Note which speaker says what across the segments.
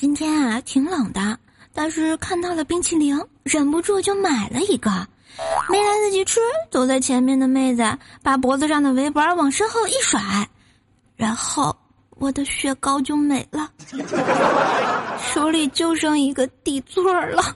Speaker 1: 今天啊挺冷的，但是看到了冰淇淋，忍不住就买了一个。没来得及吃，走在前面的妹子把脖子上的围脖往身后一甩，然后我的雪糕就没了，手里就剩一个底座了。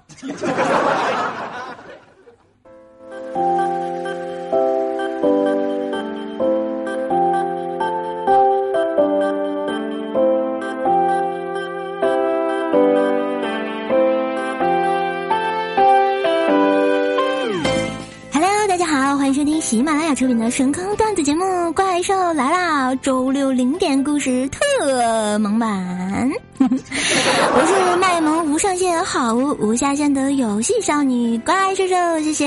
Speaker 1: 喜马拉雅出品的神坑段子节目《怪兽来啦》，周六零点故事特萌版。我是卖萌无上限、好物无下限的游戏少女怪兽兽，谢谢。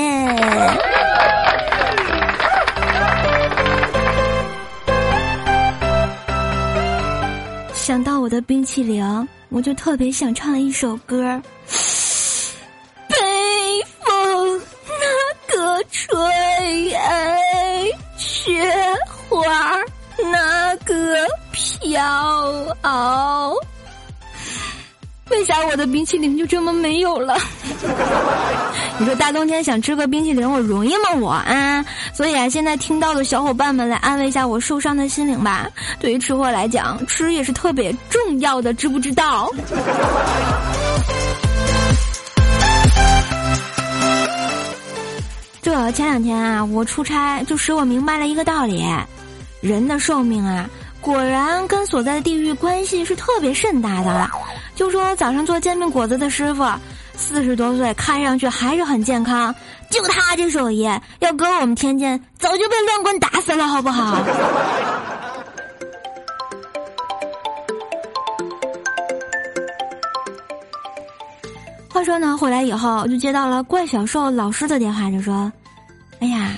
Speaker 1: 想到我的冰淇淋，我就特别想唱一首歌。哦，为啥我的冰淇淋就这么没有了？你说大冬天想吃个冰淇淋，我容易吗？我啊，所以啊，现在听到的小伙伴们来安慰一下我受伤的心灵吧。对于吃货来讲，吃也是特别重要的，知不知道？这前两天啊，我出差就使我明白了一个道理：人的寿命啊。果然跟所在的地域关系是特别甚大的。就说早上做煎饼果子的师傅，四十多岁，看上去还是很健康。就他这手艺，要搁我们天津，早就被乱棍打死了，好不好？话说呢，回来以后就接到了怪小兽老师的电话，就说：“哎呀，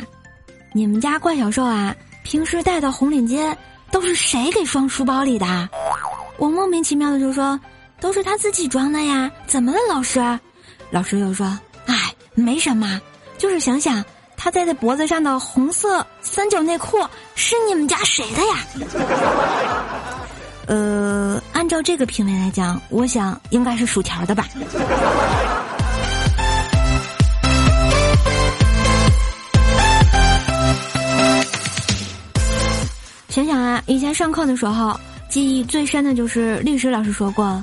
Speaker 1: 你们家怪小兽啊，平时戴的红领巾。”都是谁给装书包里的？我莫名其妙的就说，都是他自己装的呀。怎么了，老师？老师又说，哎，没什么，就是想想他戴在脖子上的红色三角内裤是你们家谁的呀？呃，按照这个品味来讲，我想应该是薯条的吧。以前上课的时候，记忆最深的就是历史老师说过，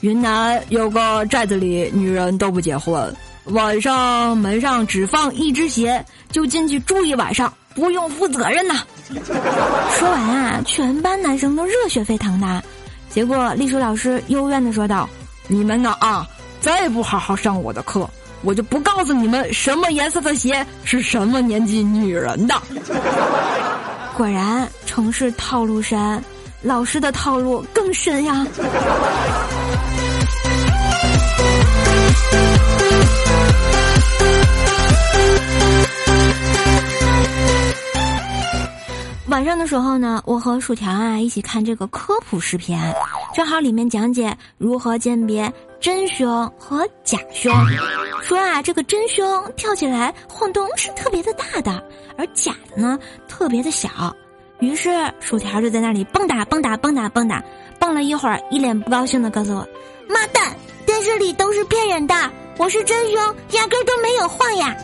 Speaker 1: 云南有个寨子里，女人都不结婚，晚上门上只放一只鞋，就进去住一晚上，不用负责任呐。说完啊，全班男生都热血沸腾的。结果历史老师幽怨的说道：“你们呢啊，再不好好上我的课，我就不告诉你们什么颜色的鞋是什么年纪女人的。”果然，城市套路深，老师的套路更深呀。晚上的时候呢，我和薯条啊一起看这个科普视频，正好里面讲解如何鉴别真凶和假凶。说啊，这个真凶跳起来晃动是特别的大的，而假的呢特别的小。于是薯条就在那里蹦跶蹦跶蹦跶蹦跶，蹦了一会儿，一脸不高兴的告诉我：“妈蛋，电视里都是骗人的，我是真凶，压根都没有晃呀。”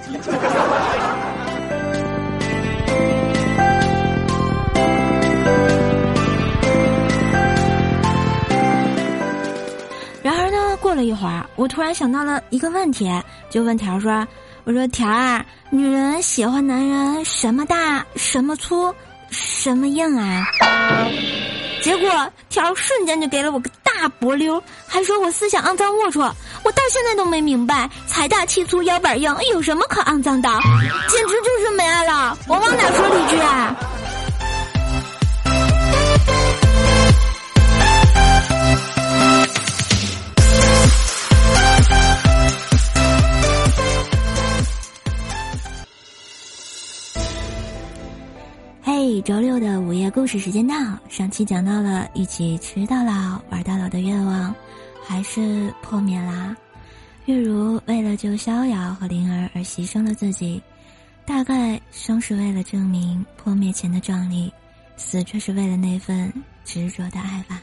Speaker 1: 一会儿，我突然想到了一个问题，就问条说：“我说条儿，女人喜欢男人什么大什么粗？”什么硬啊？结果条瞬间就给了我个大脖溜，还说我思想肮脏龌龊。我到现在都没明白，财大气粗腰板硬有什么可肮脏的？简直就是没爱了！我往哪说理去啊？周六的午夜故事时间到，上期讲到了一起吃到老玩到老的愿望，还是破灭啦。月如为了救逍遥和灵儿而牺牲了自己，大概生是为了证明破灭前的壮丽，死却是为了那份执着的爱吧。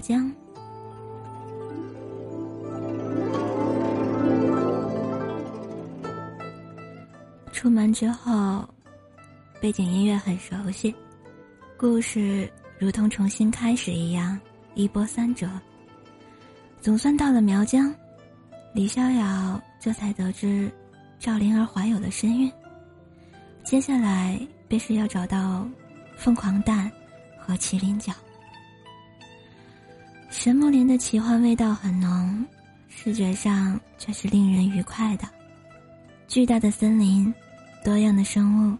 Speaker 1: 江。出门之后，背景音乐很熟悉，故事如同重新开始一样，一波三折。总算到了苗疆，李逍遥这才得知赵灵儿怀有了身孕。接下来便是要找到凤凰蛋和麒麟角。神木林的奇幻味道很浓，视觉上却是令人愉快的。巨大的森林，多样的生物，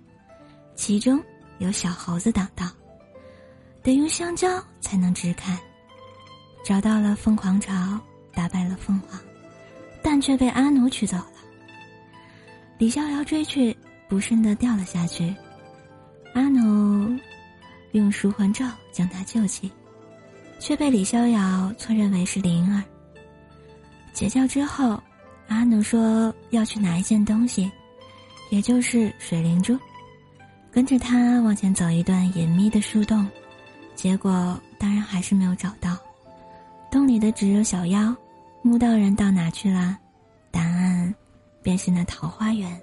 Speaker 1: 其中有小猴子挡道，得用香蕉才能支开。找到了凤凰巢，打败了凤凰，但却被阿奴取走了。李逍遥追去，不慎的掉了下去，阿奴用赎魂咒将他救起。却被李逍遥错认为是灵儿。解救之后，阿奴说要去拿一件东西，也就是水灵珠，跟着他往前走一段隐秘的树洞，结果当然还是没有找到。洞里的只有小妖，木道人到哪去了？答案便是那桃花源。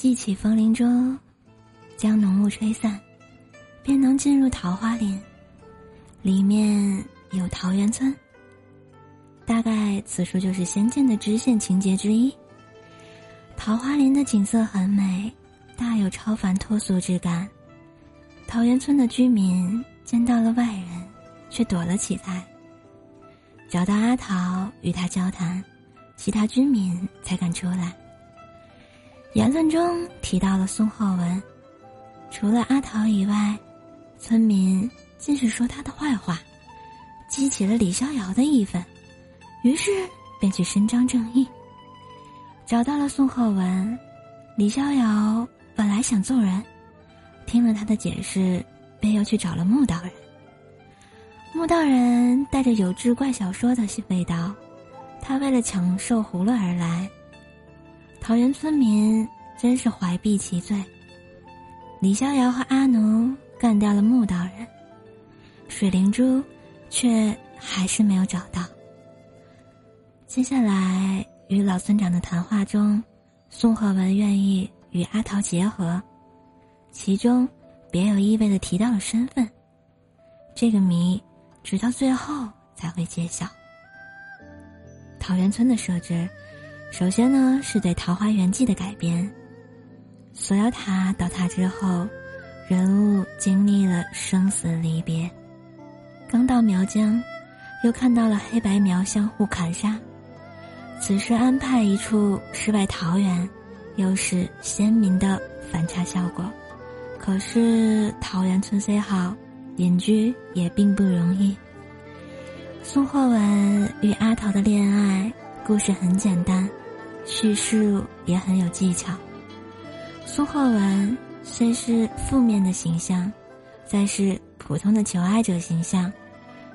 Speaker 1: 记起风铃珠，将浓雾吹散，便能进入桃花林。里面有桃源村。大概此处就是仙剑的支线情节之一。桃花林的景色很美，大有超凡脱俗之感。桃源村的居民见到了外人，却躲了起来。找到阿桃与他交谈，其他居民才敢出来。言论中提到了宋浩文，除了阿桃以外，村民尽是说他的坏话，激起了李逍遥的义愤，于是便去伸张正义。找到了宋浩文，李逍遥本来想揍人，听了他的解释，便又去找了穆道人。穆道人带着有志怪小说的味道，他为了抢寿葫芦而来。桃园村民真是怀璧其罪。李逍遥和阿奴干掉了穆道人，水灵珠却还是没有找到。接下来与老村长的谈话中，宋鹤文愿意与阿桃结合，其中别有意味的提到了身份。这个谜直到最后才会揭晓。桃源村的设置。首先呢，是对《桃花源记》的改编。锁妖塔倒塌之后，人物经历了生死离别。刚到苗疆，又看到了黑白苗相互砍杀。此时安排一处世外桃源，又是鲜明的反差效果。可是桃源村虽好，隐居也并不容易。宋霍文与阿桃的恋爱故事很简单。叙事也很有技巧。苏浩文虽是负面的形象，再是普通的求爱者形象，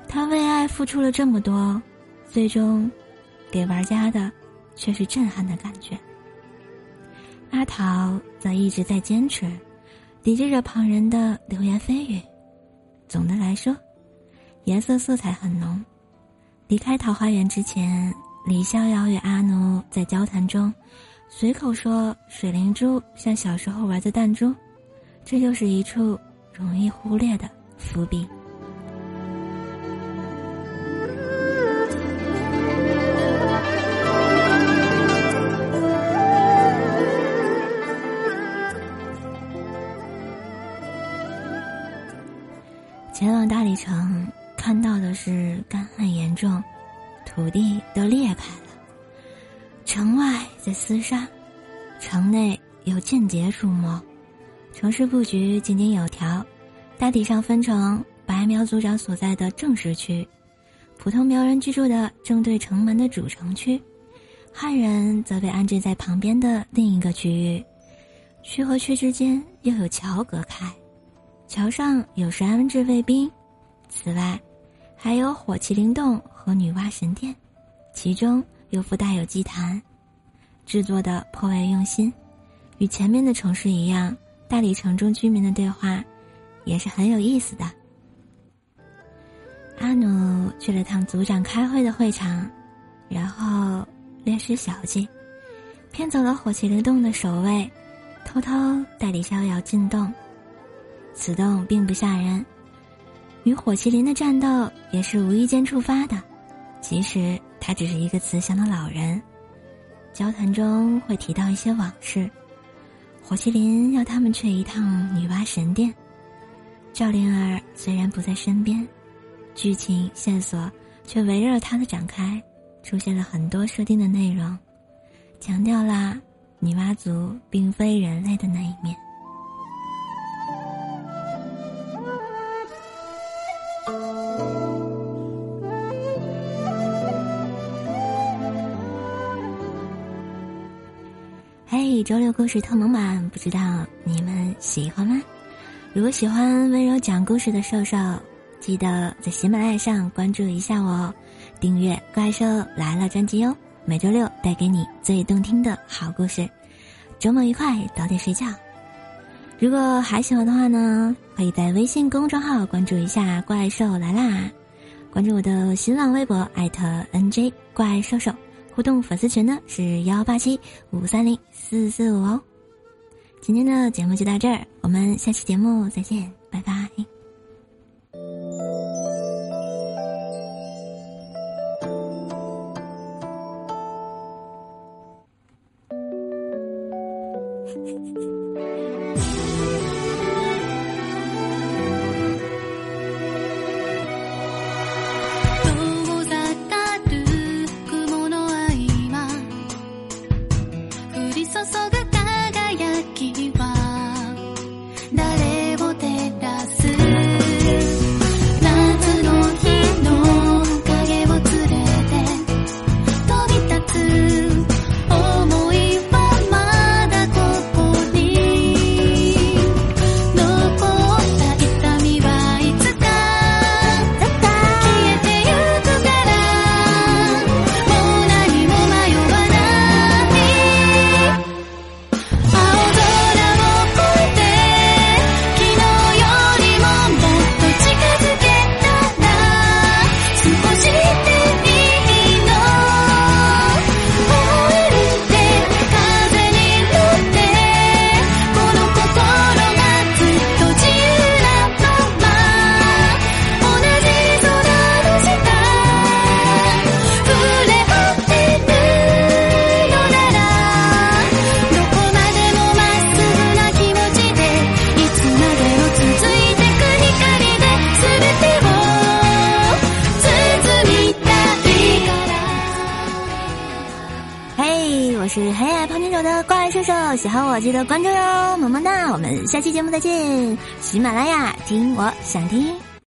Speaker 1: 他为爱付出了这么多，最终给玩家的却是震撼的感觉。阿桃则一直在坚持，抵制着旁人的流言蜚语。总的来说，颜色色彩很浓。离开桃花源之前。李逍遥与阿奴在交谈中，随口说水灵珠像小时候玩的弹珠，这又是一处容易忽略的伏笔。前往大理城，土地都裂开了，城外在厮杀，城内有间谍出没，城市布局井井有条，大体上分成白苗族长所在的正式区，普通苗人居住的正对城门的主城区，汉人则被安置在旁边的另一个区域，区和区之间又有桥隔开，桥上有十安置卫兵，此外，还有火麒麟洞。和女娲神殿，其中又附带有祭坛，制作的颇为用心。与前面的城市一样，大理城中居民的对话也是很有意思的。阿努去了趟族长开会的会场，然后略施小计，骗走了火麒麟洞的守卫，偷偷带李逍遥进洞。此洞并不吓人，与火麒麟的战斗也是无意间触发的。其实他只是一个慈祥的老人，交谈中会提到一些往事。火麒麟要他们去一趟女娲神殿。赵灵儿虽然不在身边，剧情线索却围绕她的展开，出现了很多设定的内容，强调了女娲族并非人类的那一面。周六故事特蒙版，不知道你们喜欢吗？如果喜欢温柔讲故事的瘦瘦，记得在喜马拉雅上关注一下我哦，订阅《怪兽来了》专辑哟。每周六带给你最动听的好故事，周末愉快，早点睡觉。如果还喜欢的话呢，可以在微信公众号关注一下《怪兽来啦》，关注我的新浪微博艾特 NJ 怪兽兽。互动粉丝群呢是幺八七五三零四四五哦。今天的节目就到这儿，我们下期节目再见，拜拜。喜欢我记得关注哟，么么哒！我们下期节目再见，喜马拉雅听我想听。